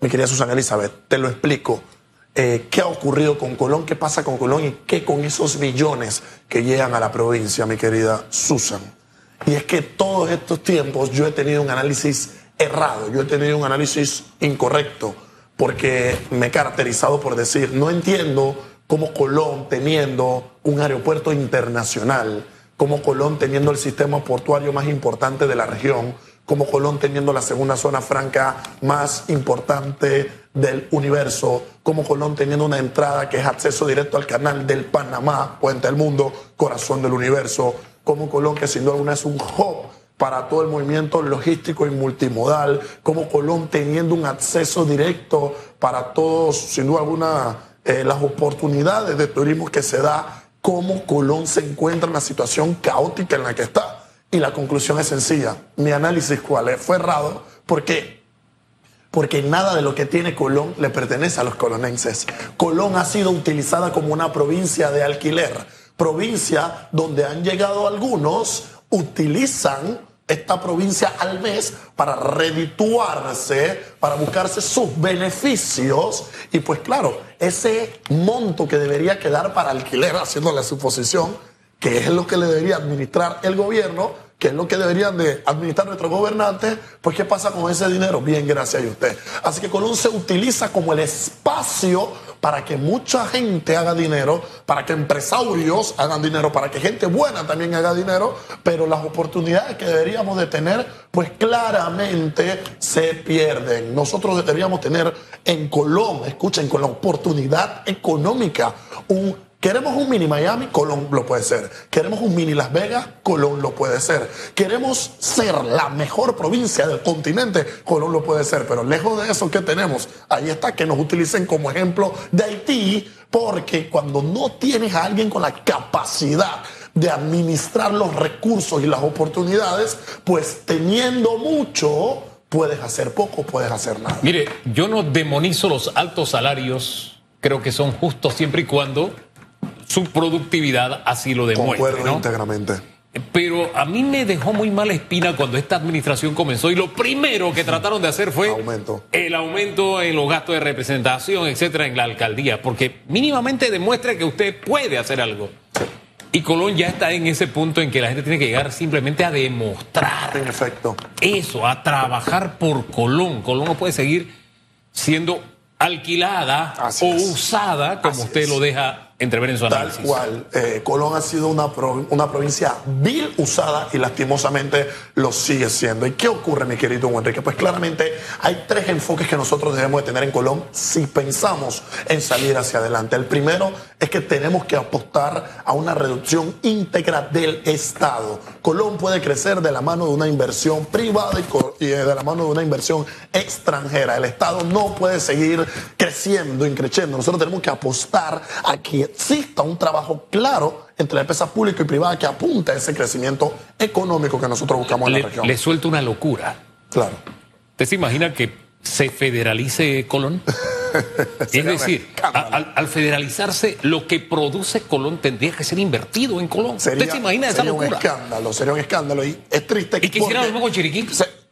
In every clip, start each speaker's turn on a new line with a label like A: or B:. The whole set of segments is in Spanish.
A: mi querida Susana Elizabeth, te lo explico. Eh, ¿Qué ha ocurrido con Colón? ¿Qué pasa con Colón? ¿Y qué con esos millones que llegan a la provincia, mi querida Susan? Y es que todos estos tiempos yo he tenido un análisis errado, yo he tenido un análisis incorrecto, porque me he caracterizado por decir, no entiendo cómo Colón, teniendo un aeropuerto internacional, como Colón teniendo el sistema portuario más importante de la región, como Colón teniendo la segunda zona franca más importante del universo, como Colón teniendo una entrada que es acceso directo al canal del Panamá, puente del mundo, corazón del universo, como Colón que sin duda alguna es un hub para todo el movimiento logístico y multimodal, como Colón teniendo un acceso directo para todos, sin duda alguna, eh, las oportunidades de turismo que se da, como Colón se encuentra en la situación caótica en la que está. Y la conclusión es sencilla. Mi análisis cuál? Fue errado. ¿Por qué? Porque nada de lo que tiene Colón le pertenece a los colonenses. Colón ha sido utilizada como una provincia de alquiler. Provincia donde han llegado algunos, utilizan esta provincia al mes para redituarse, para buscarse sus beneficios. Y pues claro, ese monto que debería quedar para alquiler, haciendo la suposición, que es lo que le debería administrar el gobierno, que es lo que deberían de administrar nuestros gobernantes, pues ¿qué pasa con ese dinero? Bien, gracias a usted. Así que Colón se utiliza como el espacio para que mucha gente haga dinero, para que empresarios hagan dinero, para que gente buena también haga dinero, pero las oportunidades que deberíamos de tener, pues claramente se pierden. Nosotros deberíamos tener en Colón, escuchen, con la oportunidad económica, un Queremos un mini Miami, Colón lo puede ser. Queremos un mini Las Vegas, Colón lo puede ser. Queremos ser la mejor provincia del continente, Colón lo puede ser. Pero lejos de eso, ¿qué tenemos? Ahí está, que nos utilicen como ejemplo de Haití, porque cuando no tienes a alguien con la capacidad de administrar los recursos y las oportunidades, pues teniendo mucho, puedes hacer poco, puedes hacer nada.
B: Mire, yo no demonizo los altos salarios, creo que son justos siempre y cuando su productividad así lo demuestra.
A: Concuerdo íntegramente.
B: Pero a mí me dejó muy mala espina cuando esta administración comenzó y lo primero que trataron de hacer fue el aumento en los gastos de representación, etcétera, en la alcaldía, porque mínimamente demuestra que usted puede hacer algo. Y Colón ya está en ese punto en que la gente tiene que llegar simplemente a demostrar.
A: Perfecto.
B: Eso, a trabajar por Colón. Colón no puede seguir siendo alquilada o usada como usted lo deja entrever en su
A: análisis. Tal cual. Eh, Colón ha sido una, una provincia vil usada y lastimosamente lo sigue siendo. ¿Y qué ocurre, mi querido Enrique? Pues claramente hay tres enfoques que nosotros debemos de tener en Colón si pensamos en salir hacia adelante. El primero es que tenemos que apostar a una reducción íntegra del Estado. Colón puede crecer de la mano de una inversión privada y de la mano de una inversión extranjera. El Estado no puede seguir creciendo, increciendo. Nosotros tenemos que apostar a que exista un trabajo claro entre la empresa pública y privada que apunte a ese crecimiento económico que nosotros buscamos en la región.
B: Le suelto una locura.
A: Claro.
B: ¿Usted se imagina que se federalice Colón? es decir, al, federalizarse, lo que produce Colón tendría que ser invertido en Colón.
A: ¿Usted se imagina esa locura? Sería un escándalo, sería un escándalo. Y es triste
B: ¿Y quisiera lo mismo con Chiriquí?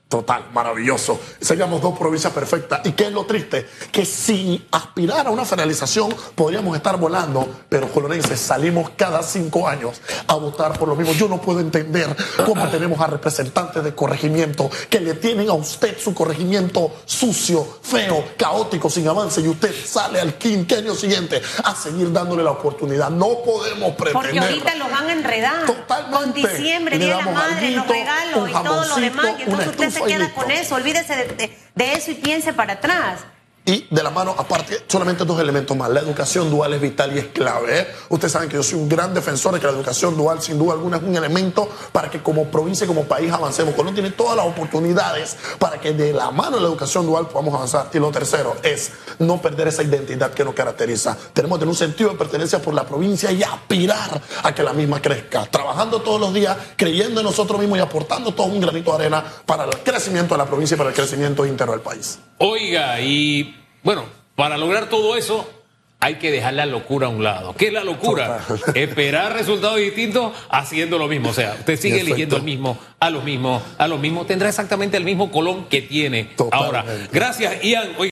A: Total, maravilloso. Seríamos dos provincias perfectas. ¿Y qué es lo triste? Que sin aspirar a una federalización podríamos estar volando, pero colonenses salimos cada cinco años a votar por lo mismo. Yo no puedo entender cómo tenemos a representantes de corregimiento que le tienen a usted su corregimiento sucio, feo, caótico, sin avance, y usted sale al quinquenio siguiente a seguir dándole la oportunidad. No podemos pretender.
C: Porque ahorita los van a enredar. Totalmente. Con diciembre, Día de la Madre, los regalos y todo lo demás. Y entonces usted se queda con eso, olvídese de, eso y piense para atrás.
A: Y de la mano, aparte, solamente dos elementos más. La educación dual es vital y es clave. ¿eh? Ustedes saben que yo soy un gran defensor de que la educación dual, sin duda alguna, es un elemento para que como provincia y como país avancemos. Colombia tiene todas las oportunidades para que de la mano de la educación dual podamos avanzar. Y lo tercero es no perder esa identidad que nos caracteriza. Tenemos que tener un sentido de pertenencia por la provincia y aspirar a que la misma crezca. Trabajando todos los días, creyendo en nosotros mismos y aportando todo un granito de arena para el crecimiento de la provincia y para el crecimiento íntegro del país.
B: Oiga, y bueno, para lograr todo eso hay que dejar la locura a un lado. ¿Qué es la locura? Esperar resultados distintos haciendo lo mismo. O sea, usted sigue eligiendo el mismo, a los mismos, a los mismos. Tendrá exactamente el mismo colón que tiene ahora. Gracias, Ian.